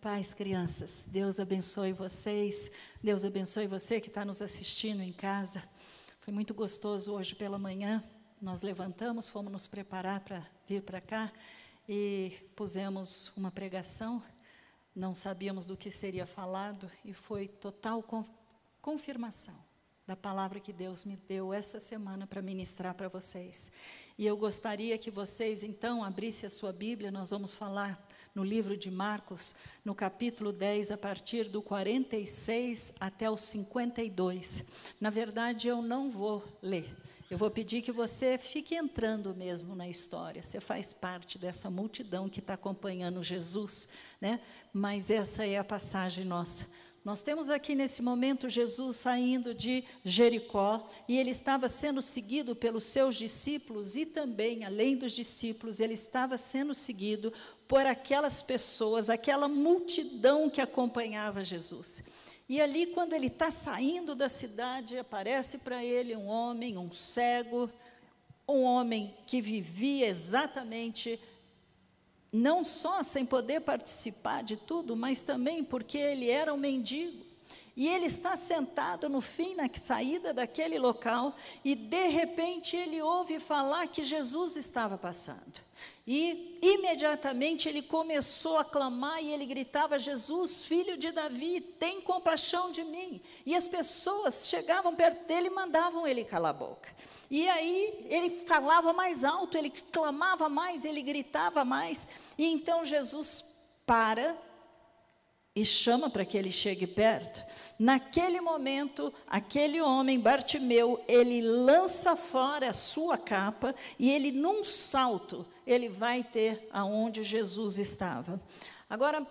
paz, crianças. Deus abençoe vocês. Deus abençoe você que está nos assistindo em casa. Foi muito gostoso hoje pela manhã. Nós levantamos, fomos nos preparar para vir para cá e pusemos uma pregação. Não sabíamos do que seria falado e foi total confirmação da palavra que Deus me deu essa semana para ministrar para vocês. E eu gostaria que vocês então abrissem a sua Bíblia, nós vamos falar no livro de Marcos, no capítulo 10, a partir do 46 até o 52. Na verdade, eu não vou ler. Eu vou pedir que você fique entrando mesmo na história. Você faz parte dessa multidão que está acompanhando Jesus, né? Mas essa é a passagem nossa. Nós temos aqui nesse momento Jesus saindo de Jericó e ele estava sendo seguido pelos seus discípulos e também, além dos discípulos, ele estava sendo seguido por aquelas pessoas, aquela multidão que acompanhava Jesus. E ali, quando ele está saindo da cidade, aparece para ele um homem, um cego, um homem que vivia exatamente não só sem poder participar de tudo, mas também porque ele era um mendigo. E ele está sentado no fim, na saída daquele local, e de repente ele ouve falar que Jesus estava passando. E imediatamente ele começou a clamar e ele gritava: Jesus, filho de Davi, tem compaixão de mim. E as pessoas chegavam perto dele e mandavam ele calar a boca. E aí ele falava mais alto, ele clamava mais, ele gritava mais. E então Jesus para e chama para que ele chegue perto. Naquele momento, aquele homem, Bartimeu, ele lança fora a sua capa e ele, num salto, ele vai ter aonde Jesus estava. Agora,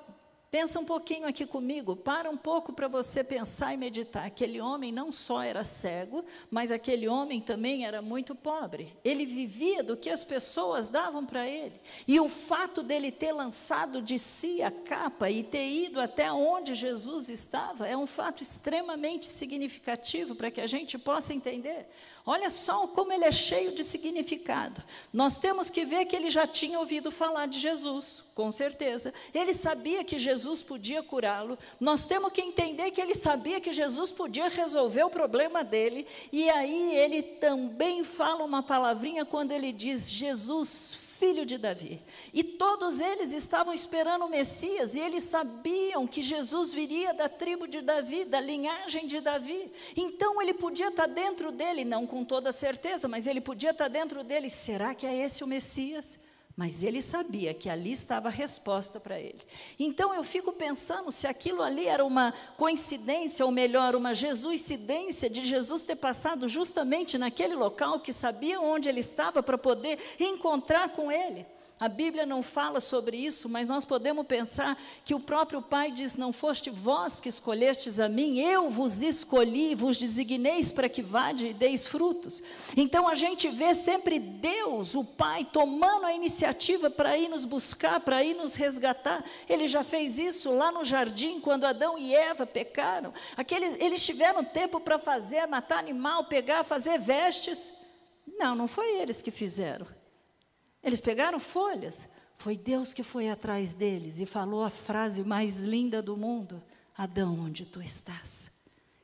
Pensa um pouquinho aqui comigo, para um pouco para você pensar e meditar. Aquele homem não só era cego, mas aquele homem também era muito pobre. Ele vivia do que as pessoas davam para ele. E o fato dele ter lançado de si a capa e ter ido até onde Jesus estava é um fato extremamente significativo para que a gente possa entender. Olha só como ele é cheio de significado. Nós temos que ver que ele já tinha ouvido falar de Jesus, com certeza. Ele sabia que Jesus podia curá-lo. Nós temos que entender que ele sabia que Jesus podia resolver o problema dele. E aí ele também fala uma palavrinha quando ele diz: Jesus, filho de Davi. E todos eles estavam esperando o Messias, e eles sabiam que Jesus viria da tribo de Davi, da linhagem de Davi. Então ele podia estar dentro dele, não com toda certeza, mas ele podia estar dentro dele. Será que é esse o Messias? Mas ele sabia que ali estava a resposta para ele. Então eu fico pensando se aquilo ali era uma coincidência, ou melhor, uma Jesuscidência de Jesus ter passado justamente naquele local que sabia onde ele estava para poder encontrar com ele. A Bíblia não fala sobre isso, mas nós podemos pensar que o próprio Pai diz: Não foste vós que escolhestes a mim, eu vos escolhi, vos designeis para que vade e deis frutos. Então a gente vê sempre Deus, o Pai, tomando a iniciativa para ir nos buscar, para ir nos resgatar. Ele já fez isso lá no jardim, quando Adão e Eva pecaram. Aqueles, eles tiveram tempo para fazer, matar animal, pegar, fazer vestes. Não, não foi eles que fizeram. Eles pegaram folhas. Foi Deus que foi atrás deles e falou a frase mais linda do mundo: Adão, onde tu estás?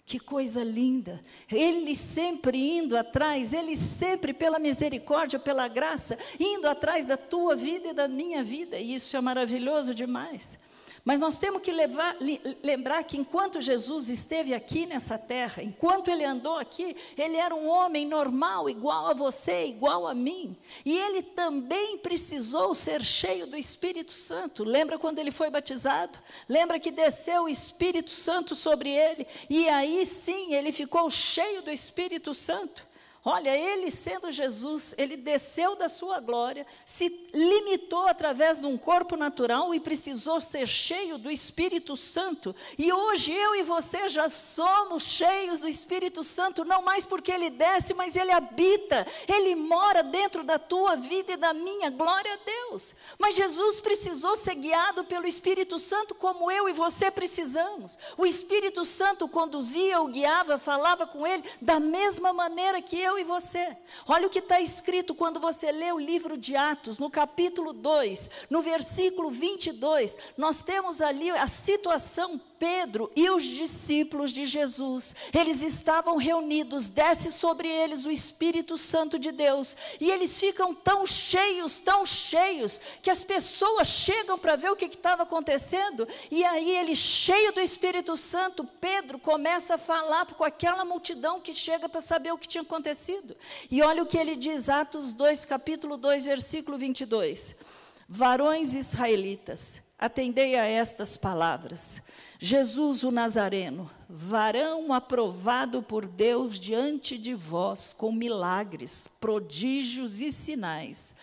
Que coisa linda! Ele sempre indo atrás, ele sempre, pela misericórdia, pela graça, indo atrás da tua vida e da minha vida, e isso é maravilhoso demais. Mas nós temos que levar, lembrar que enquanto Jesus esteve aqui nessa terra, enquanto ele andou aqui, ele era um homem normal, igual a você, igual a mim. E ele também precisou ser cheio do Espírito Santo. Lembra quando ele foi batizado? Lembra que desceu o Espírito Santo sobre ele? E aí sim ele ficou cheio do Espírito Santo. Olha, ele sendo Jesus, ele desceu da sua glória, se limitou através de um corpo natural e precisou ser cheio do Espírito Santo. E hoje eu e você já somos cheios do Espírito Santo, não mais porque ele desce, mas ele habita, ele mora dentro da tua vida e da minha. Glória a Deus. Mas Jesus precisou ser guiado pelo Espírito Santo como eu e você precisamos. O Espírito Santo conduzia, o guiava, falava com ele da mesma maneira que eu eu e você. Olha o que está escrito quando você lê o livro de Atos, no capítulo 2, no versículo 22. Nós temos ali a situação Pedro e os discípulos de Jesus, eles estavam reunidos, desce sobre eles o Espírito Santo de Deus, e eles ficam tão cheios, tão cheios, que as pessoas chegam para ver o que estava acontecendo, e aí ele, cheio do Espírito Santo, Pedro começa a falar com aquela multidão que chega para saber o que tinha acontecido. E olha o que ele diz, Atos 2, capítulo 2, versículo 22. Varões israelitas, atendei a estas palavras. Jesus o Nazareno, varão aprovado por Deus diante de vós com milagres, prodígios e sinais,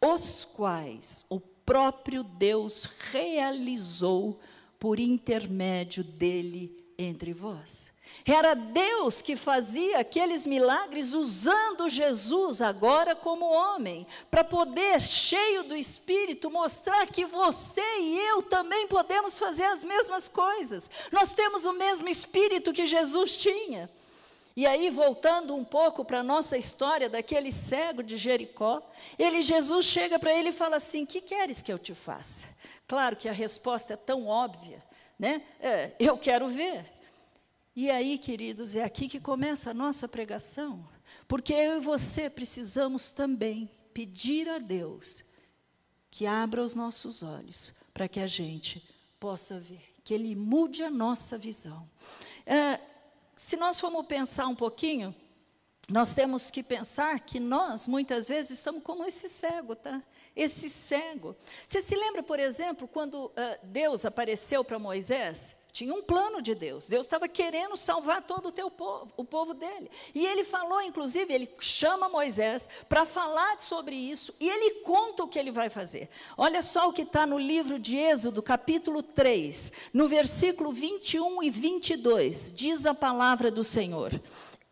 os quais o próprio Deus realizou por intermédio dele entre vós. Era Deus que fazia aqueles milagres usando Jesus agora como homem, para poder, cheio do Espírito, mostrar que você e eu também podemos fazer as mesmas coisas. Nós temos o mesmo Espírito que Jesus tinha. E aí, voltando um pouco para a nossa história daquele cego de Jericó, ele, Jesus chega para ele e fala assim: Que queres que eu te faça? Claro que a resposta é tão óbvia, né? É, eu quero ver. E aí, queridos, é aqui que começa a nossa pregação, porque eu e você precisamos também pedir a Deus que abra os nossos olhos para que a gente possa ver, que Ele mude a nossa visão. É, se nós formos pensar um pouquinho, nós temos que pensar que nós, muitas vezes, estamos como esse cego, tá? Esse cego. Você se lembra, por exemplo, quando uh, Deus apareceu para Moisés? Tinha um plano de Deus. Deus estava querendo salvar todo o teu povo, o povo dele. E ele falou, inclusive, ele chama Moisés para falar sobre isso e ele conta o que ele vai fazer. Olha só o que está no livro de Êxodo, capítulo 3, no versículo 21 e 22. Diz a palavra do Senhor.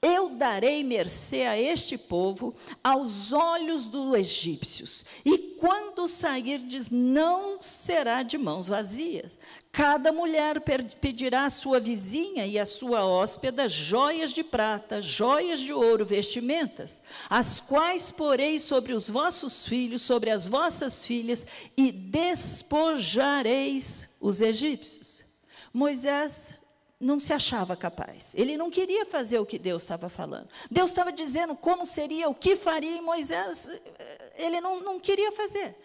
Eu darei mercê a este povo aos olhos dos egípcios, e quando sairdes, não será de mãos vazias. Cada mulher pedirá à sua vizinha e à sua hóspeda joias de prata, joias de ouro, vestimentas, as quais porei sobre os vossos filhos, sobre as vossas filhas, e despojareis os egípcios. Moisés não se achava capaz. Ele não queria fazer o que Deus estava falando. Deus estava dizendo como seria, o que faria, e Moisés, eh, ele não, não queria fazer.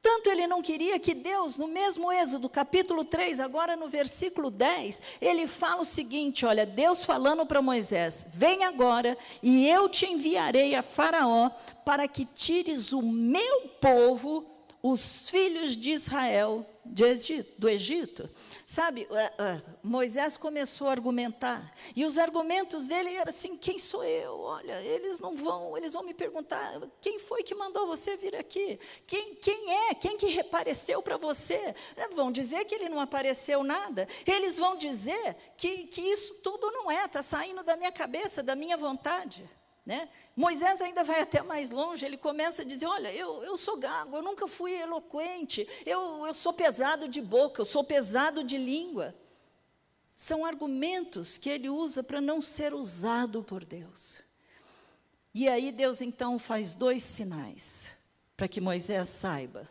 Tanto ele não queria que Deus, no mesmo Êxodo, capítulo 3, agora no versículo 10, ele fala o seguinte: olha, Deus falando para Moisés: Vem agora e eu te enviarei a Faraó para que tires o meu povo, os filhos de Israel, de Egito, do Egito. Sabe, uh, uh, Moisés começou a argumentar, e os argumentos dele eram assim: quem sou eu? Olha, eles não vão, eles vão me perguntar: quem foi que mandou você vir aqui? Quem, quem é? Quem que reapareceu para você? Vão dizer que ele não apareceu nada, eles vão dizer que, que isso tudo não é, está saindo da minha cabeça, da minha vontade. Né? Moisés ainda vai até mais longe, ele começa a dizer: Olha, eu, eu sou gago, eu nunca fui eloquente, eu, eu sou pesado de boca, eu sou pesado de língua. São argumentos que ele usa para não ser usado por Deus. E aí Deus então faz dois sinais para que Moisés saiba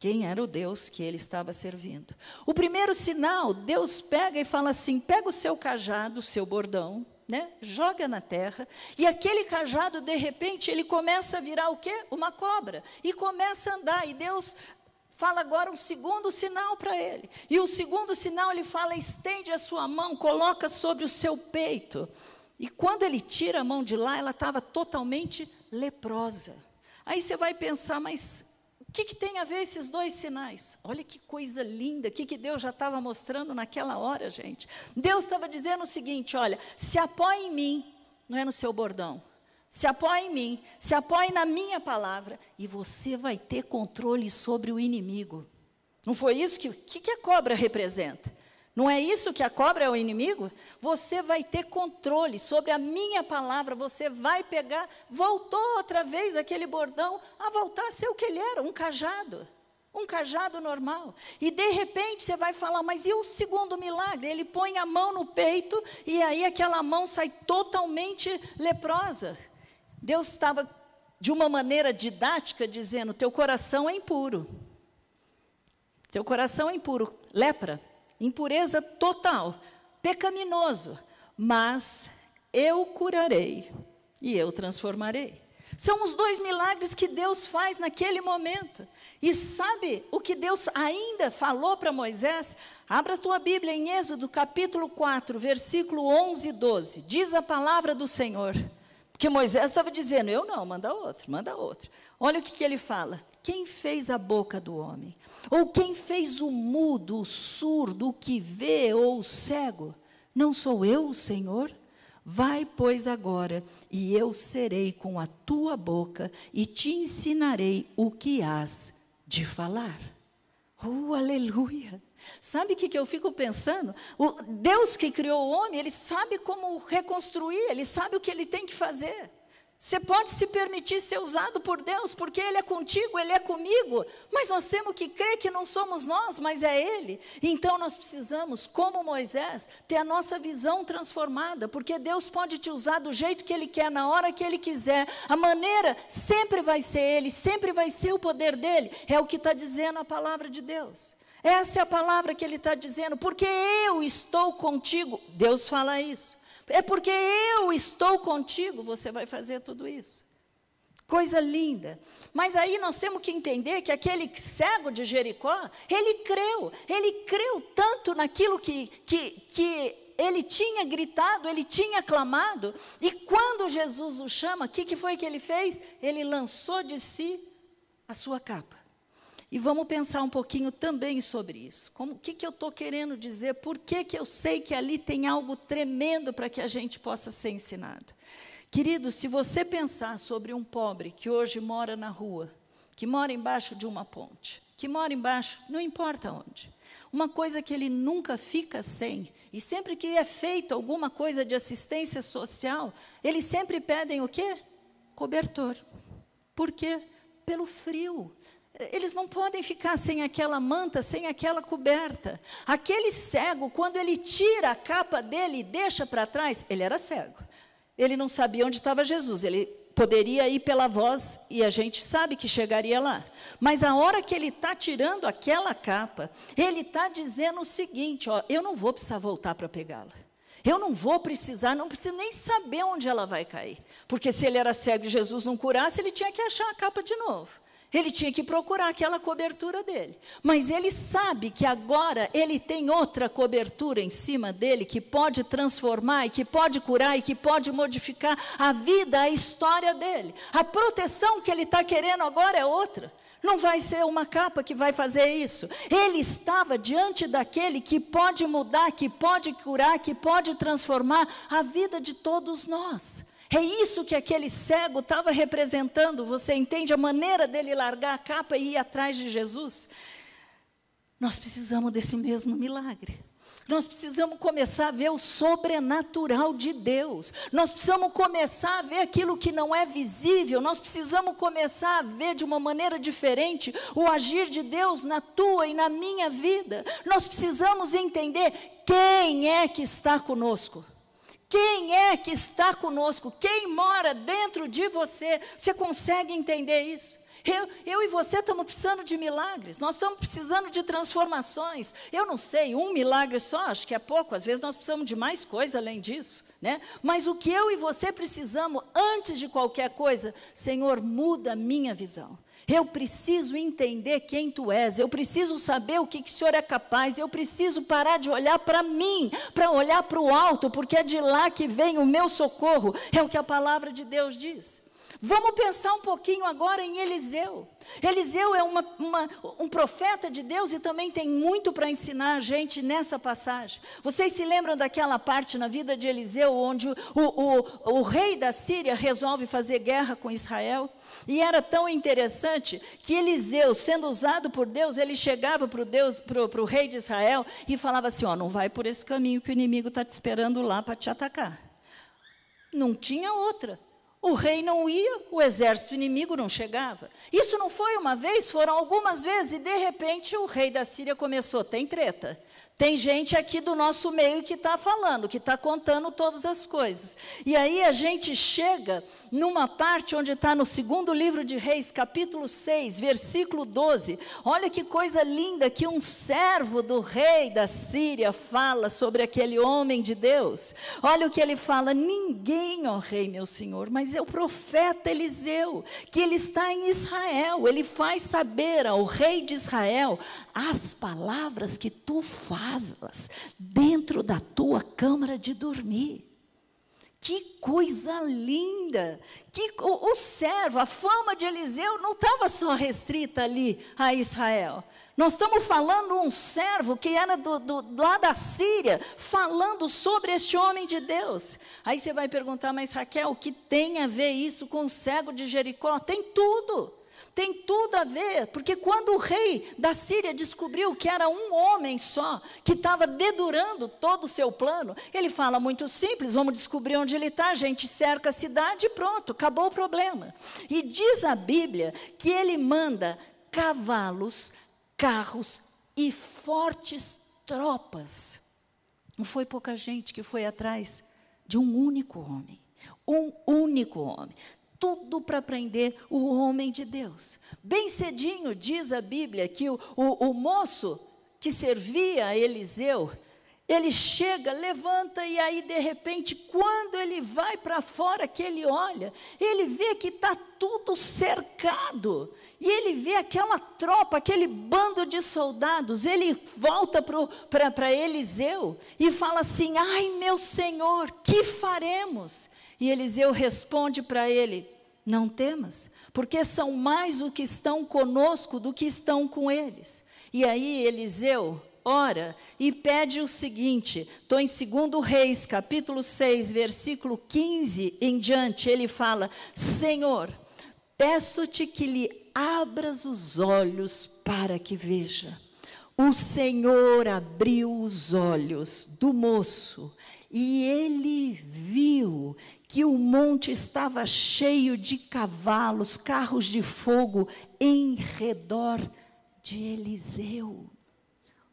quem era o Deus que ele estava servindo. O primeiro sinal, Deus pega e fala assim: pega o seu cajado, o seu bordão, né? Joga na terra e aquele cajado de repente ele começa a virar o quê? Uma cobra e começa a andar e Deus fala agora um segundo sinal para ele. E o segundo sinal ele fala: estende a sua mão, coloca sobre o seu peito. E quando ele tira a mão de lá, ela estava totalmente leprosa. Aí você vai pensar, mas que, que tem a ver esses dois sinais? Olha que coisa linda, o que, que Deus já estava mostrando naquela hora, gente. Deus estava dizendo o seguinte: olha, se apoie em mim, não é no seu bordão. Se apoie em mim, se apoie na minha palavra, e você vai ter controle sobre o inimigo. Não foi isso que, que, que a cobra representa? Não é isso que a cobra é o inimigo? Você vai ter controle sobre a minha palavra, você vai pegar. Voltou outra vez aquele bordão a voltar a ser o que ele era, um cajado. Um cajado normal. E de repente você vai falar, mas e o segundo milagre? Ele põe a mão no peito e aí aquela mão sai totalmente leprosa. Deus estava, de uma maneira didática, dizendo: teu coração é impuro. Teu coração é impuro. Lepra, impureza total, pecaminoso. Mas eu curarei e eu transformarei. São os dois milagres que Deus faz naquele momento. E sabe o que Deus ainda falou para Moisés? Abra a tua Bíblia em Êxodo capítulo 4, versículo 11 e 12. Diz a palavra do Senhor. Porque Moisés estava dizendo: Eu não, manda outro, manda outro. Olha o que, que ele fala: Quem fez a boca do homem? Ou quem fez o mudo, o surdo, o que vê ou o cego? Não sou eu o Senhor? Vai, pois, agora, e eu serei com a tua boca e te ensinarei o que has de falar. Oh, aleluia! Sabe o que, que eu fico pensando? O Deus que criou o homem, ele sabe como reconstruir, ele sabe o que ele tem que fazer. Você pode se permitir ser usado por Deus, porque Ele é contigo, Ele é comigo, mas nós temos que crer que não somos nós, mas é Ele. Então nós precisamos, como Moisés, ter a nossa visão transformada, porque Deus pode te usar do jeito que Ele quer, na hora que Ele quiser. A maneira sempre vai ser Ele, sempre vai ser o poder dEle. É o que está dizendo a palavra de Deus. Essa é a palavra que Ele está dizendo, porque eu estou contigo. Deus fala isso. É porque eu estou contigo, você vai fazer tudo isso. Coisa linda. Mas aí nós temos que entender que aquele cego de Jericó, ele creu. Ele creu tanto naquilo que, que, que ele tinha gritado, ele tinha clamado. E quando Jesus o chama, o que, que foi que ele fez? Ele lançou de si a sua capa. E vamos pensar um pouquinho também sobre isso. O que, que eu estou querendo dizer? Por que, que eu sei que ali tem algo tremendo para que a gente possa ser ensinado? Querido, se você pensar sobre um pobre que hoje mora na rua, que mora embaixo de uma ponte, que mora embaixo, não importa onde, uma coisa que ele nunca fica sem, e sempre que é feito alguma coisa de assistência social, eles sempre pedem o quê? Cobertor. Por quê? Pelo frio. Eles não podem ficar sem aquela manta, sem aquela coberta. Aquele cego, quando ele tira a capa dele e deixa para trás, ele era cego. Ele não sabia onde estava Jesus. Ele poderia ir pela voz e a gente sabe que chegaria lá. Mas a hora que ele está tirando aquela capa, ele está dizendo o seguinte: ó, eu não vou precisar voltar para pegá-la. Eu não vou precisar, não preciso nem saber onde ela vai cair. Porque se ele era cego e Jesus não curasse, ele tinha que achar a capa de novo. Ele tinha que procurar aquela cobertura dele. Mas ele sabe que agora ele tem outra cobertura em cima dele que pode transformar, e que pode curar e que pode modificar a vida, a história dele. A proteção que ele está querendo agora é outra. Não vai ser uma capa que vai fazer isso. Ele estava diante daquele que pode mudar, que pode curar, que pode transformar a vida de todos nós. É isso que aquele cego estava representando. Você entende a maneira dele largar a capa e ir atrás de Jesus? Nós precisamos desse mesmo milagre. Nós precisamos começar a ver o sobrenatural de Deus. Nós precisamos começar a ver aquilo que não é visível. Nós precisamos começar a ver de uma maneira diferente o agir de Deus na tua e na minha vida. Nós precisamos entender quem é que está conosco. Quem é que está conosco? Quem mora dentro de você? Você consegue entender isso? Eu, eu, e você estamos precisando de milagres, nós estamos precisando de transformações. Eu não sei, um milagre só, acho que é pouco, às vezes nós precisamos de mais coisa além disso. Né? Mas o que eu e você precisamos, antes de qualquer coisa, Senhor, muda a minha visão. Eu preciso entender quem tu és, eu preciso saber o que, que o Senhor é capaz, eu preciso parar de olhar para mim, para olhar para o alto, porque é de lá que vem o meu socorro, é o que a palavra de Deus diz. Vamos pensar um pouquinho agora em Eliseu. Eliseu é uma, uma, um profeta de Deus e também tem muito para ensinar a gente nessa passagem. Vocês se lembram daquela parte na vida de Eliseu, onde o, o, o rei da Síria resolve fazer guerra com Israel? E era tão interessante que Eliseu, sendo usado por Deus, ele chegava para o rei de Israel e falava assim: Ó, não vai por esse caminho que o inimigo está te esperando lá para te atacar. Não tinha outra. O rei não ia, o exército inimigo não chegava. Isso não foi uma vez, foram algumas vezes, e de repente o rei da Síria começou: tem treta. Tem gente aqui do nosso meio que está falando, que está contando todas as coisas. E aí a gente chega numa parte onde está no segundo livro de Reis, capítulo 6, versículo 12. Olha que coisa linda que um servo do rei da Síria fala sobre aquele homem de Deus. Olha o que ele fala: Ninguém, ó rei, meu senhor, mas é o profeta Eliseu, que ele está em Israel. Ele faz saber ao rei de Israel as palavras que tu fazes dentro da tua câmara de dormir. Que coisa linda! Que o, o servo, a fama de Eliseu não estava só restrita ali a Israel. Nós estamos falando um servo que era do, do, lá da Síria, falando sobre este homem de Deus. Aí você vai perguntar, mas Raquel, o que tem a ver isso com o cego de Jericó? Tem tudo. Tem tudo a ver, porque quando o rei da Síria descobriu que era um homem só, que estava dedurando todo o seu plano, ele fala muito simples: vamos descobrir onde ele está, a gente cerca a cidade e pronto, acabou o problema. E diz a Bíblia que ele manda cavalos, carros e fortes tropas. Não foi pouca gente que foi atrás de um único homem. Um único homem tudo para prender o homem de Deus. Bem cedinho diz a Bíblia que o, o, o moço que servia a Eliseu, ele chega, levanta e aí de repente, quando ele vai para fora, que ele olha, ele vê que está tudo cercado. E ele vê aquela tropa, aquele bando de soldados. Ele volta para Eliseu e fala assim: Ai meu senhor, que faremos? E Eliseu responde para ele: Não temas, porque são mais o que estão conosco do que estão com eles. E aí Eliseu ora e pede o seguinte: estou em 2 Reis, capítulo 6, versículo 15 em diante. Ele fala: Senhor, peço-te que lhe abras os olhos para que veja. O Senhor abriu os olhos do moço e ele viu que o monte estava cheio de cavalos, carros de fogo em redor de Eliseu.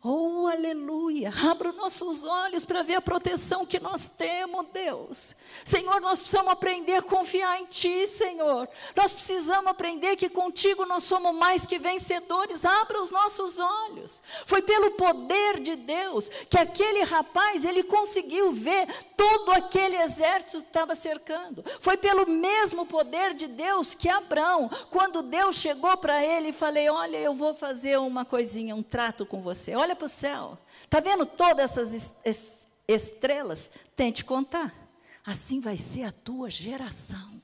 Oh, aleluia! Abra nossos olhos para ver a proteção que nós temos, Deus. Senhor, nós precisamos aprender a confiar em Ti, Senhor. Nós precisamos aprender que contigo nós somos mais que vencedores. Abra os nossos olhos. Foi pelo poder de Deus que aquele rapaz, ele conseguiu ver todo aquele exército que estava cercando. Foi pelo mesmo poder de Deus que Abraão, quando Deus chegou para ele e falei: Olha, eu vou fazer uma coisinha, um trato com você. Olha olha para o céu. Está vendo todas essas estrelas? Tente contar. Assim vai ser a tua geração.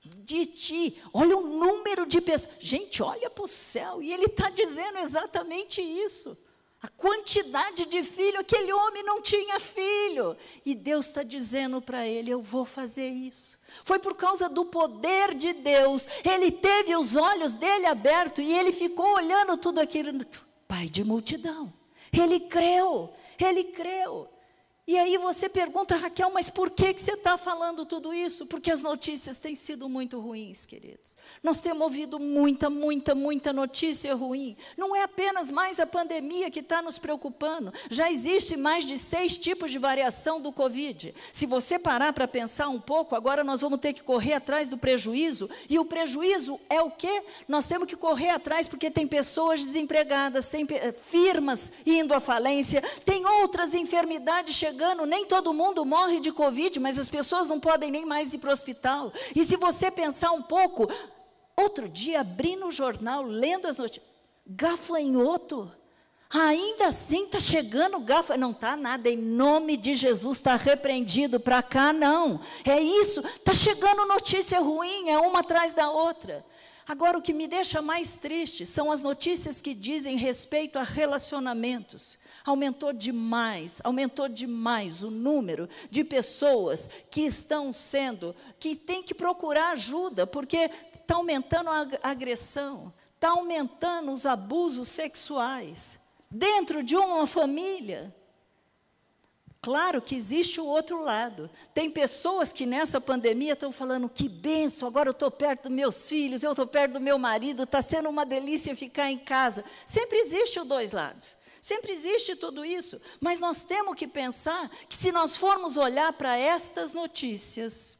De ti, olha o número de pessoas. Gente, olha para o céu. E ele está dizendo exatamente isso. A quantidade de filho, aquele homem não tinha filho. E Deus está dizendo para ele: Eu vou fazer isso. Foi por causa do poder de Deus. Ele teve os olhos dele abertos e ele ficou olhando tudo aquilo. Pai de multidão. Ele creu, ele creu. E aí você pergunta, Raquel, mas por que, que você está falando tudo isso? Porque as notícias têm sido muito ruins, queridos. Nós temos ouvido muita, muita, muita notícia ruim. Não é apenas mais a pandemia que está nos preocupando. Já existe mais de seis tipos de variação do Covid. Se você parar para pensar um pouco, agora nós vamos ter que correr atrás do prejuízo. E o prejuízo é o quê? Nós temos que correr atrás porque tem pessoas desempregadas, tem firmas indo à falência, tem outras enfermidades chegando chegando, nem todo mundo morre de Covid, mas as pessoas não podem nem mais ir para o hospital. E se você pensar um pouco, outro dia, abrindo o jornal, lendo as notícias, gafanhoto. Ainda assim está chegando gafanhoto. Não está nada, em nome de Jesus está repreendido para cá, não. É isso, está chegando notícia ruim, é uma atrás da outra. Agora, o que me deixa mais triste são as notícias que dizem respeito a relacionamentos aumentou demais, aumentou demais o número de pessoas que estão sendo, que tem que procurar ajuda, porque está aumentando a agressão, está aumentando os abusos sexuais dentro de uma família. Claro que existe o outro lado. Tem pessoas que nessa pandemia estão falando: que benção, agora eu estou perto dos meus filhos, eu estou perto do meu marido, está sendo uma delícia ficar em casa. Sempre existe os dois lados. Sempre existe tudo isso, mas nós temos que pensar que se nós formos olhar para estas notícias,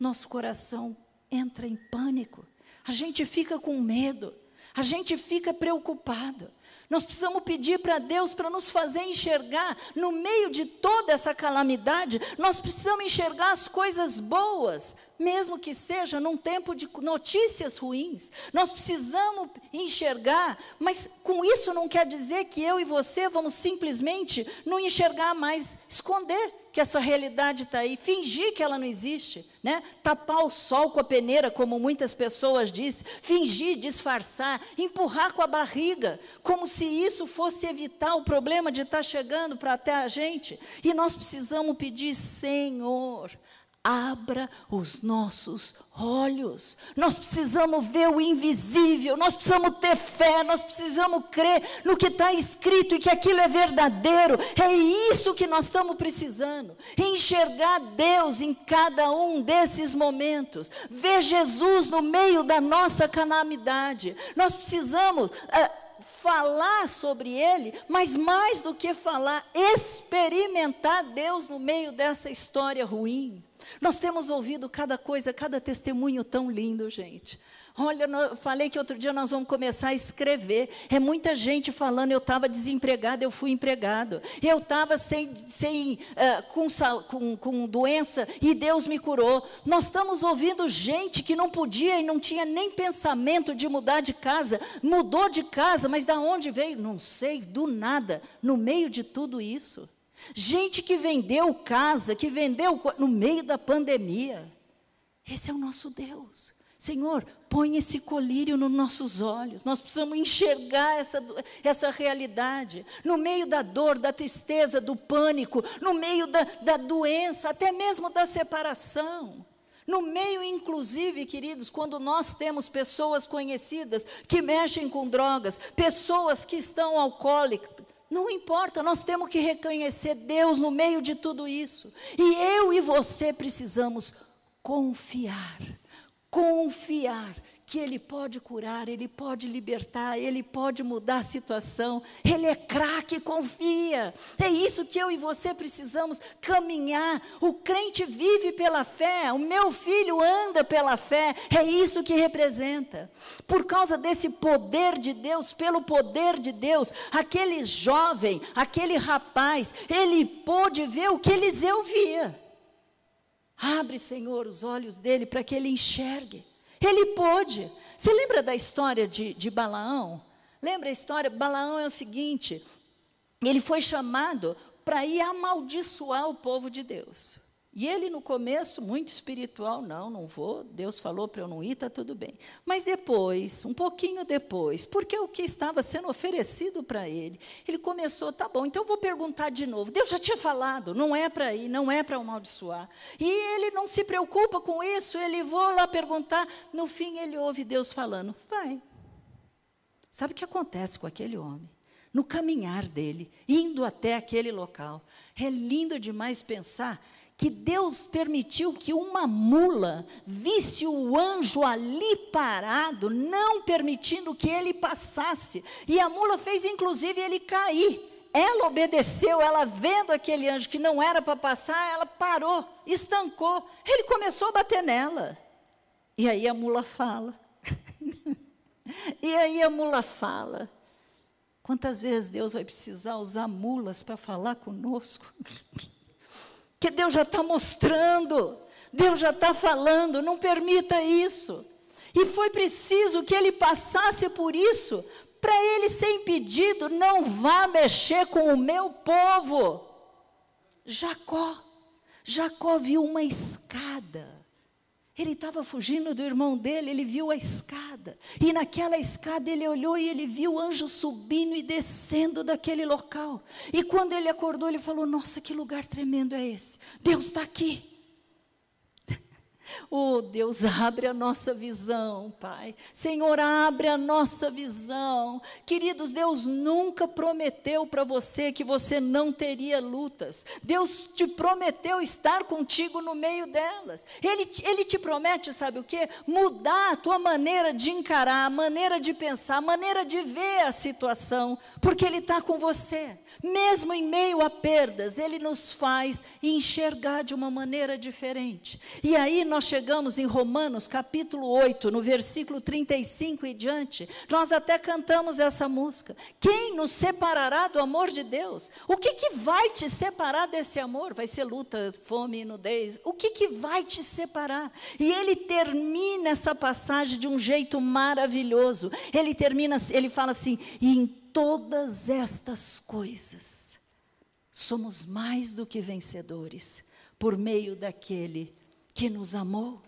nosso coração entra em pânico, a gente fica com medo, a gente fica preocupado. Nós precisamos pedir para Deus para nos fazer enxergar, no meio de toda essa calamidade, nós precisamos enxergar as coisas boas, mesmo que seja num tempo de notícias ruins. Nós precisamos enxergar, mas com isso não quer dizer que eu e você vamos simplesmente não enxergar mais, esconder que essa realidade está aí, fingir que ela não existe, né? tapar o sol com a peneira, como muitas pessoas dizem, fingir, disfarçar, empurrar com a barriga, como se isso fosse evitar o problema de estar tá chegando para até a gente. E nós precisamos pedir, Senhor, abra os nossos olhos. Nós precisamos ver o invisível, nós precisamos ter fé, nós precisamos crer no que está escrito e que aquilo é verdadeiro. É isso que nós estamos precisando. Enxergar Deus em cada um desses momentos. Ver Jesus no meio da nossa calamidade. Nós precisamos. Uh, falar sobre Ele, mas mais do que falar, experimentar Deus no meio dessa história ruim. Nós temos ouvido cada coisa, cada testemunho tão lindo, gente. Olha, eu falei que outro dia nós vamos começar a escrever. É muita gente falando, eu estava desempregado, eu fui empregado. Eu estava sem, sem, uh, com, com, com doença e Deus me curou. Nós estamos ouvindo gente que não podia e não tinha nem pensamento de mudar de casa. Mudou de casa, mas da onde veio? Não sei, do nada. No meio de tudo isso. Gente que vendeu casa, que vendeu no meio da pandemia. Esse é o nosso Deus. Senhor, põe esse colírio nos nossos olhos. Nós precisamos enxergar essa, essa realidade. No meio da dor, da tristeza, do pânico, no meio da, da doença, até mesmo da separação. No meio, inclusive, queridos, quando nós temos pessoas conhecidas que mexem com drogas, pessoas que estão alcoólicas, não importa, nós temos que reconhecer Deus no meio de tudo isso. E eu e você precisamos confiar, confiar que Ele pode curar, Ele pode libertar, Ele pode mudar a situação. Ele é craque, confia. É isso que eu e você precisamos caminhar. O crente vive pela fé, o meu filho anda pela fé. É isso que representa. Por causa desse poder de Deus, pelo poder de Deus, aquele jovem, aquele rapaz, ele pôde ver o que Eliseu via. Abre, Senhor, os olhos dele para que ele enxergue. Ele pôde. Você lembra da história de, de Balaão? Lembra a história? Balaão é o seguinte: ele foi chamado para ir amaldiçoar o povo de Deus. E ele, no começo, muito espiritual, não, não vou, Deus falou para eu não ir, está tudo bem. Mas depois, um pouquinho depois, porque o que estava sendo oferecido para ele, ele começou, tá bom, então eu vou perguntar de novo. Deus já tinha falado, não é para ir, não é para amaldiçoar. E ele não se preocupa com isso, ele vou lá perguntar. No fim, ele ouve Deus falando, vai. Sabe o que acontece com aquele homem? No caminhar dele, indo até aquele local. É lindo demais pensar que Deus permitiu que uma mula visse o anjo ali parado, não permitindo que ele passasse. E a mula fez inclusive ele cair. Ela obedeceu, ela vendo aquele anjo que não era para passar, ela parou, estancou. Ele começou a bater nela. E aí a mula fala. e aí a mula fala. Quantas vezes Deus vai precisar usar mulas para falar conosco? que Deus já está mostrando, Deus já está falando, não permita isso. E foi preciso que ele passasse por isso, para ele ser impedido, não vá mexer com o meu povo. Jacó, Jacó viu uma escada. Ele estava fugindo do irmão dele, ele viu a escada. E naquela escada ele olhou e ele viu o anjo subindo e descendo daquele local. E quando ele acordou, ele falou: Nossa, que lugar tremendo é esse? Deus está aqui. Oh, Deus, abre a nossa visão, Pai. Senhor, abre a nossa visão. Queridos, Deus nunca prometeu para você que você não teria lutas. Deus te prometeu estar contigo no meio delas. Ele, ele te promete, sabe o que? Mudar a tua maneira de encarar, a maneira de pensar, a maneira de ver a situação, porque Ele está com você. Mesmo em meio a perdas, Ele nos faz enxergar de uma maneira diferente. E aí nós nós chegamos em Romanos capítulo 8, no versículo 35 e diante, nós até cantamos essa música. Quem nos separará do amor de Deus? O que, que vai te separar desse amor? Vai ser luta, fome, nudez. O que, que vai te separar? E ele termina essa passagem de um jeito maravilhoso. Ele termina, ele fala assim: e em todas estas coisas somos mais do que vencedores por meio daquele que nos amou.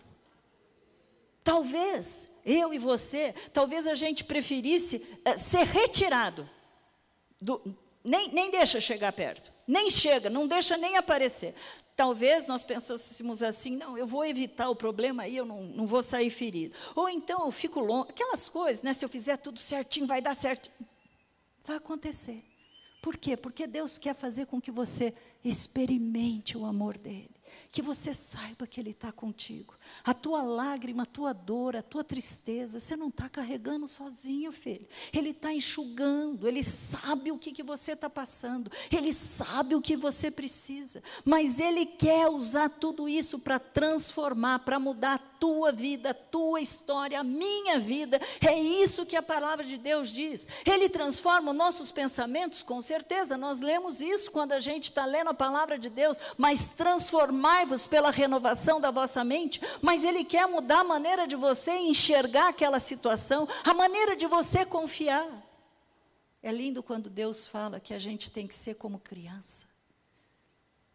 Talvez eu e você, talvez a gente preferisse uh, ser retirado. Do, nem, nem deixa chegar perto, nem chega, não deixa nem aparecer. Talvez nós pensássemos assim, não, eu vou evitar o problema aí, eu não, não vou sair ferido. Ou então eu fico longe, aquelas coisas, né? Se eu fizer tudo certinho, vai dar certo. Vai acontecer. Por quê? Porque Deus quer fazer com que você experimente o amor dele que você saiba que Ele está contigo. A tua lágrima, a tua dor, a tua tristeza, você não está carregando sozinho, filho. Ele está enxugando, Ele sabe o que, que você está passando, Ele sabe o que você precisa, mas Ele quer usar tudo isso para transformar, para mudar tua vida, a tua história, a minha vida. É isso que a palavra de Deus diz. Ele transforma os nossos pensamentos, com certeza, nós lemos isso quando a gente está lendo a palavra de Deus, mas Transformai-vos pela renovação da vossa mente, mas Ele quer mudar a maneira de você enxergar aquela situação, a maneira de você confiar. É lindo quando Deus fala que a gente tem que ser como criança.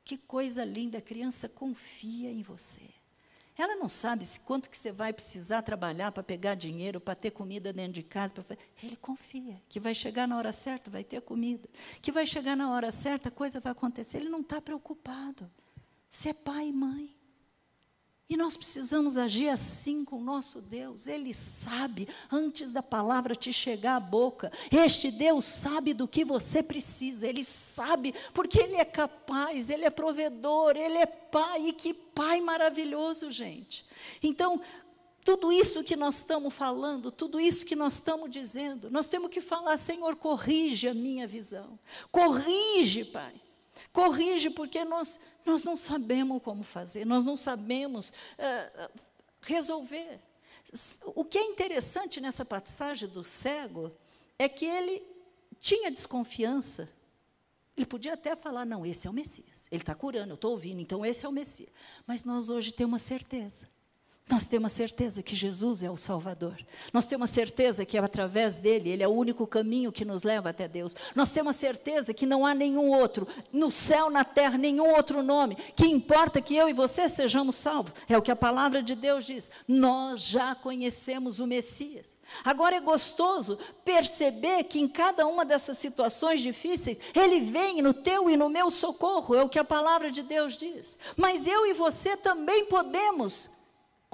Que coisa linda, a criança confia em você. Ela não sabe quanto que você vai precisar trabalhar para pegar dinheiro, para ter comida dentro de casa. Ele confia que vai chegar na hora certa, vai ter comida. Que vai chegar na hora certa, a coisa vai acontecer. Ele não está preocupado. Você é pai e mãe. E nós precisamos agir assim com o nosso Deus. Ele sabe, antes da palavra te chegar à boca, este Deus sabe do que você precisa, Ele sabe, porque Ele é capaz, Ele é provedor, Ele é pai, e que pai maravilhoso, gente. Então, tudo isso que nós estamos falando, tudo isso que nós estamos dizendo, nós temos que falar, Senhor, corrige a minha visão, corrige, Pai. Corrige, porque nós, nós não sabemos como fazer, nós não sabemos uh, resolver. O que é interessante nessa passagem do cego é que ele tinha desconfiança. Ele podia até falar: não, esse é o Messias. Ele está curando, eu estou ouvindo, então esse é o Messias. Mas nós hoje temos certeza nós temos certeza que Jesus é o Salvador. Nós temos certeza que é através dele, ele é o único caminho que nos leva até Deus. Nós temos certeza que não há nenhum outro, no céu, na terra, nenhum outro nome, que importa que eu e você sejamos salvos. É o que a palavra de Deus diz. Nós já conhecemos o Messias. Agora é gostoso perceber que em cada uma dessas situações difíceis, ele vem no teu e no meu socorro, é o que a palavra de Deus diz. Mas eu e você também podemos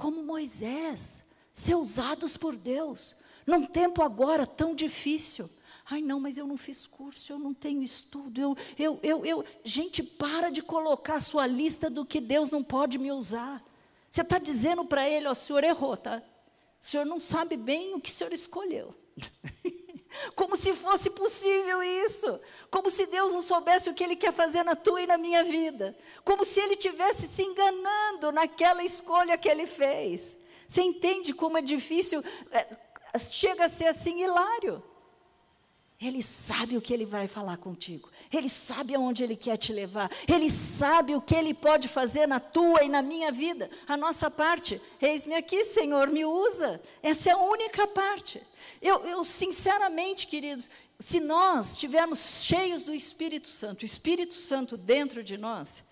como Moisés, ser usados por Deus, num tempo agora tão difícil. Ai, não, mas eu não fiz curso, eu não tenho estudo. Eu, eu, eu, eu. Gente, para de colocar a sua lista do que Deus não pode me usar. Você está dizendo para ele, ó, o senhor errou, tá? O senhor não sabe bem o que o senhor escolheu. Como se fosse possível isso. Como se Deus não soubesse o que Ele quer fazer na tua e na minha vida. Como se Ele tivesse se enganando naquela escolha que Ele fez. Você entende como é difícil? É, chega a ser assim hilário. Ele sabe o que Ele vai falar contigo. Ele sabe aonde Ele quer te levar. Ele sabe o que Ele pode fazer na tua e na minha vida. A nossa parte, eis-me aqui, Senhor, me usa. Essa é a única parte. Eu, eu, sinceramente, queridos, se nós estivermos cheios do Espírito Santo, o Espírito Santo dentro de nós,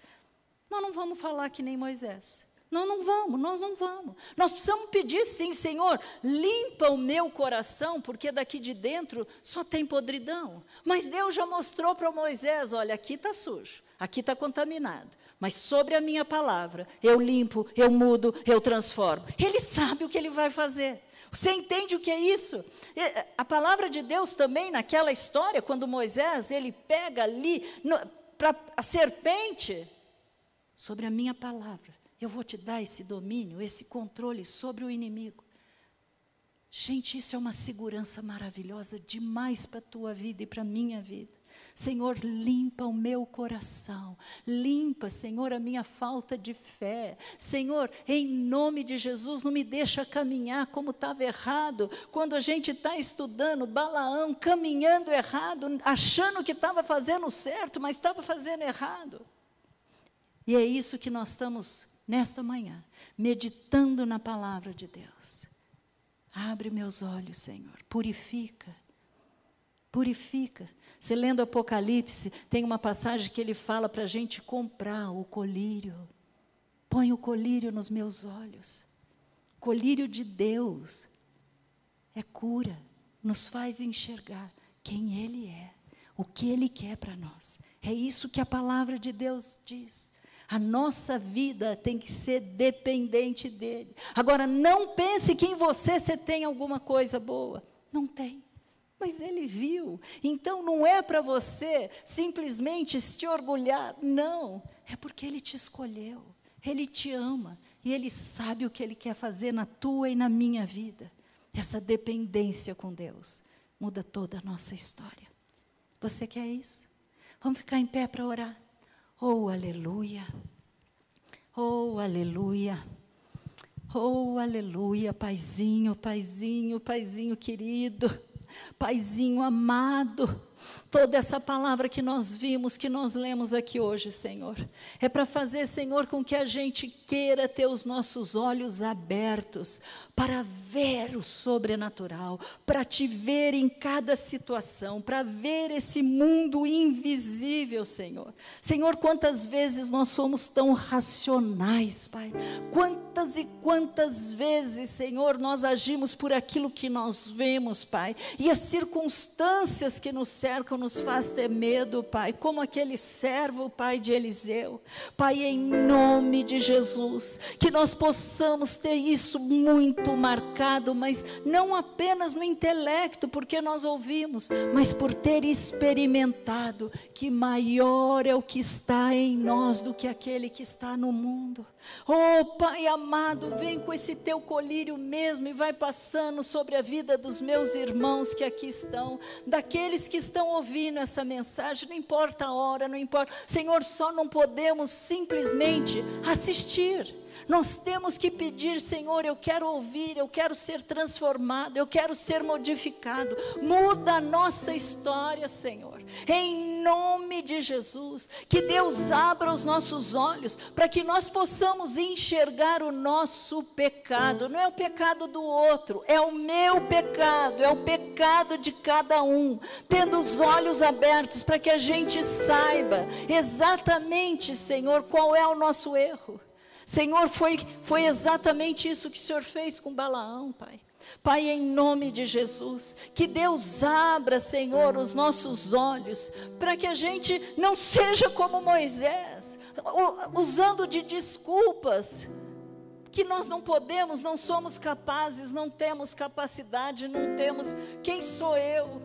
nós não vamos falar que nem Moisés. Nós não vamos, nós não vamos. Nós precisamos pedir sim, Senhor, limpa o meu coração, porque daqui de dentro só tem podridão. Mas Deus já mostrou para Moisés: olha, aqui está sujo, aqui está contaminado. Mas sobre a minha palavra, eu limpo, eu mudo, eu transformo. Ele sabe o que ele vai fazer. Você entende o que é isso? A palavra de Deus também, naquela história, quando Moisés, ele pega ali para a serpente, sobre a minha palavra, eu vou te dar esse domínio, esse controle sobre o inimigo. Gente, isso é uma segurança maravilhosa demais para a tua vida e para a minha vida. Senhor, limpa o meu coração, limpa, Senhor, a minha falta de fé. Senhor, em nome de Jesus, não me deixa caminhar como estava errado. Quando a gente está estudando Balaão, caminhando errado, achando que estava fazendo certo, mas estava fazendo errado. E é isso que nós estamos nesta manhã, meditando na palavra de Deus. Abre meus olhos, Senhor, purifica, purifica. Você lendo Apocalipse, tem uma passagem que ele fala para a gente comprar o colírio. Põe o colírio nos meus olhos. Colírio de Deus é cura, nos faz enxergar quem Ele é, o que Ele quer para nós. É isso que a palavra de Deus diz. A nossa vida tem que ser dependente dele. Agora, não pense que em você você tem alguma coisa boa. Não tem. Mas ele viu. Então não é para você simplesmente se orgulhar. Não. É porque ele te escolheu. Ele te ama. E ele sabe o que ele quer fazer na tua e na minha vida. Essa dependência com Deus muda toda a nossa história. Você quer isso? Vamos ficar em pé para orar. Oh, aleluia. Oh, aleluia. Oh, aleluia, paizinho, paizinho, paizinho querido. Paizinho amado, toda essa palavra que nós vimos, que nós lemos aqui hoje, Senhor, é para fazer, Senhor, com que a gente queira ter os nossos olhos abertos para ver o sobrenatural, para te ver em cada situação, para ver esse mundo invisível, Senhor. Senhor, quantas vezes nós somos tão racionais, Pai? Quantas e quantas vezes, Senhor, nós agimos por aquilo que nós vemos, Pai, e as circunstâncias que nos nos faz ter medo, Pai, como aquele servo, Pai, de Eliseu. Pai, em nome de Jesus, que nós possamos ter isso muito marcado, mas não apenas no intelecto, porque nós ouvimos, mas por ter experimentado que maior é o que está em nós do que aquele que está no mundo. Oh, Pai amado, vem com esse teu colírio mesmo e vai passando sobre a vida dos meus irmãos que aqui estão, daqueles que estão ouvindo essa mensagem, não importa a hora, não importa. Senhor, só não podemos simplesmente assistir. Nós temos que pedir, Senhor, eu quero ouvir, eu quero ser transformado, eu quero ser modificado. Muda a nossa história, Senhor. Em nome de Jesus, que Deus abra os nossos olhos para que nós possamos enxergar o nosso pecado. Não é o pecado do outro, é o meu pecado, é o pecado de cada um. Tendo os olhos abertos para que a gente saiba exatamente, Senhor, qual é o nosso erro. Senhor, foi, foi exatamente isso que o Senhor fez com Balaão, Pai. Pai, em nome de Jesus, que Deus abra, Senhor, os nossos olhos, para que a gente não seja como Moisés, usando de desculpas, que nós não podemos, não somos capazes, não temos capacidade, não temos. Quem sou eu?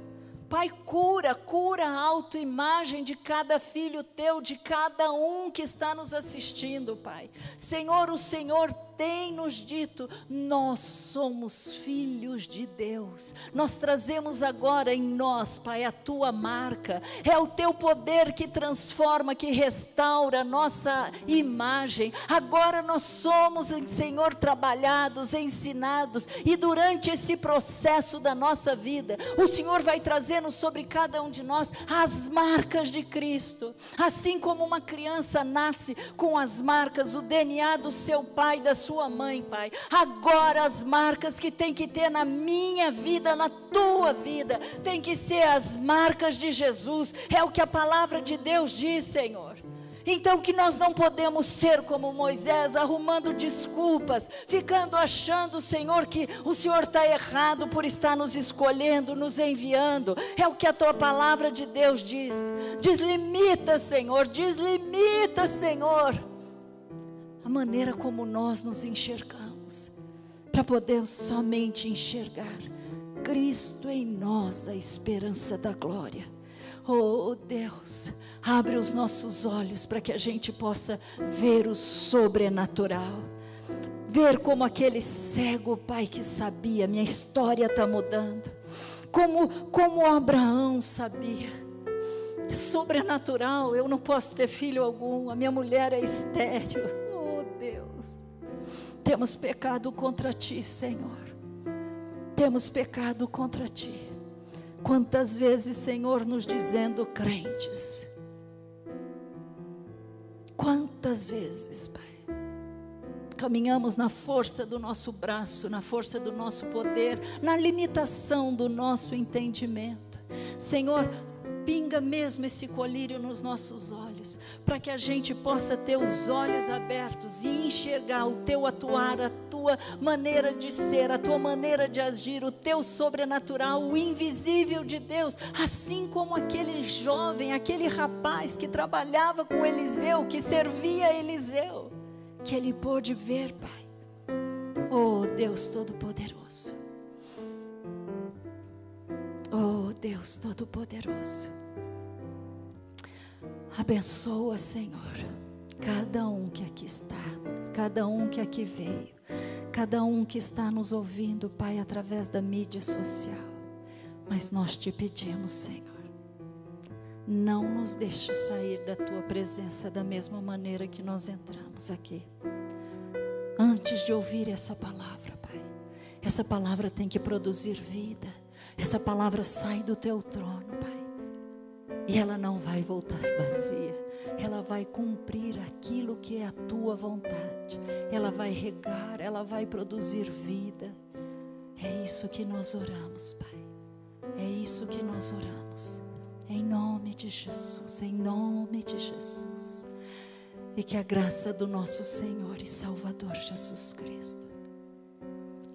Pai, cura, cura a autoimagem de cada filho teu, de cada um que está nos assistindo, Pai. Senhor, o Senhor tem nos dito: nós somos filhos de Deus. Nós trazemos agora em nós, Pai, a tua marca. É o teu poder que transforma, que restaura a nossa imagem. Agora nós somos, Senhor, trabalhados, ensinados, e durante esse processo da nossa vida, o Senhor vai trazendo sobre cada um de nós as marcas de Cristo. Assim como uma criança nasce com as marcas, o DNA do seu pai, da mãe, Pai. Agora as marcas que tem que ter na minha vida, na tua vida, tem que ser as marcas de Jesus. É o que a palavra de Deus diz, Senhor. Então que nós não podemos ser como Moisés, arrumando desculpas, ficando achando, Senhor, que o Senhor está errado por estar nos escolhendo, nos enviando. É o que a tua palavra de Deus diz. Deslimita, Senhor, deslimita, Senhor, a maneira como nós nos enxergamos, para poder somente enxergar Cristo em nós, a esperança da glória. Oh Deus, abre os nossos olhos para que a gente possa ver o sobrenatural. Ver como aquele cego pai que sabia, minha história está mudando. Como, como Abraão sabia. Sobrenatural, eu não posso ter filho algum, a minha mulher é estéril. Temos pecado contra ti, Senhor. Temos pecado contra ti. Quantas vezes, Senhor, nos dizendo crentes. Quantas vezes, Pai, caminhamos na força do nosso braço, na força do nosso poder, na limitação do nosso entendimento. Senhor, pinga mesmo esse colírio nos nossos olhos, para que a gente possa ter os olhos abertos e enxergar o teu atuar, a tua maneira de ser, a tua maneira de agir, o teu sobrenatural, o invisível de Deus, assim como aquele jovem, aquele rapaz que trabalhava com Eliseu, que servia a Eliseu, que ele pôde ver, Pai. Oh, Deus Todo-Poderoso. Oh Deus Todo-Poderoso, abençoa, Senhor, cada um que aqui está, cada um que aqui veio, cada um que está nos ouvindo, Pai, através da mídia social. Mas nós te pedimos, Senhor, não nos deixe sair da tua presença da mesma maneira que nós entramos aqui. Antes de ouvir essa palavra, Pai, essa palavra tem que produzir vida essa palavra sai do teu trono, Pai. E ela não vai voltar vazia. Ela vai cumprir aquilo que é a tua vontade. Ela vai regar, ela vai produzir vida. É isso que nós oramos, Pai. É isso que nós oramos. Em nome de Jesus, em nome de Jesus. E que a graça do nosso Senhor e Salvador Jesus Cristo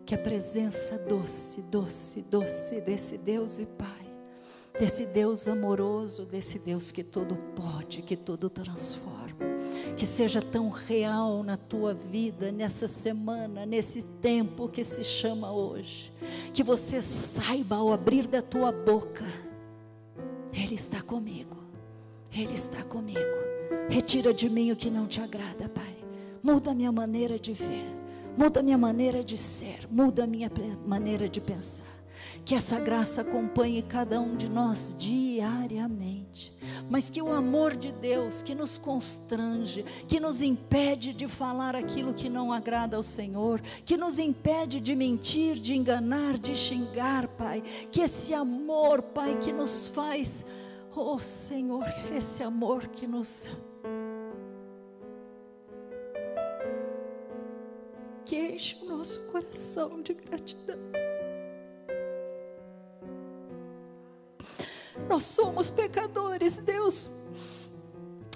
que a presença doce, doce, doce desse Deus e Pai, desse Deus amoroso, desse Deus que tudo pode, que tudo transforma, que seja tão real na tua vida, nessa semana, nesse tempo que se chama hoje, que você saiba ao abrir da tua boca, Ele está comigo, Ele está comigo. Retira de mim o que não te agrada, Pai. Muda a minha maneira de ver muda minha maneira de ser, muda minha maneira de pensar. Que essa graça acompanhe cada um de nós diariamente. Mas que o amor de Deus, que nos constrange, que nos impede de falar aquilo que não agrada ao Senhor, que nos impede de mentir, de enganar, de xingar, Pai. Que esse amor, Pai, que nos faz, oh Senhor, esse amor que nos que enche o nosso coração de gratidão. Nós somos pecadores, Deus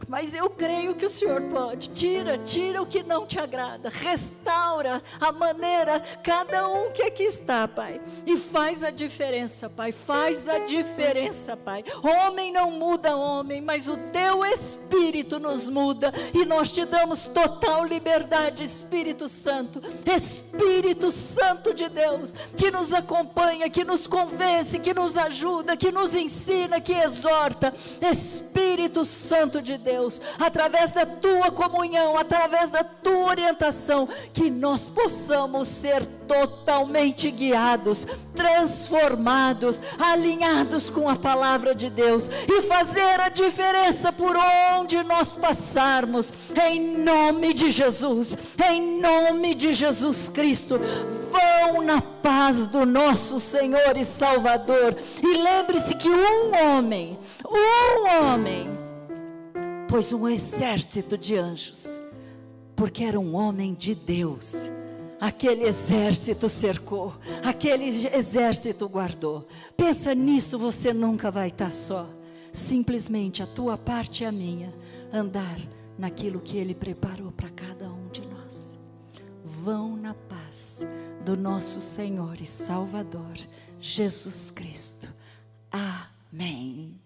mas eu creio que o Senhor pode. Tira, tira o que não te agrada. Restaura a maneira, cada um que aqui está, Pai. E faz a diferença, Pai. Faz a diferença, Pai. Homem não muda homem, mas o teu Espírito nos muda. E nós te damos total liberdade, Espírito Santo. Espírito Santo de Deus, que nos acompanha, que nos convence, que nos ajuda, que nos ensina, que exorta. Espírito Santo de Deus Deus, através da tua comunhão, através da tua orientação, que nós possamos ser totalmente guiados, transformados, alinhados com a palavra de Deus e fazer a diferença por onde nós passarmos, em nome de Jesus, em nome de Jesus Cristo. Vão na paz do nosso Senhor e Salvador. E lembre-se que um homem, um homem, pôs um exército de anjos, porque era um homem de Deus. Aquele exército cercou, aquele exército guardou. Pensa nisso, você nunca vai estar só. Simplesmente a tua parte e a minha, andar naquilo que Ele preparou para cada um de nós. Vão na paz do nosso Senhor e Salvador, Jesus Cristo. Amém.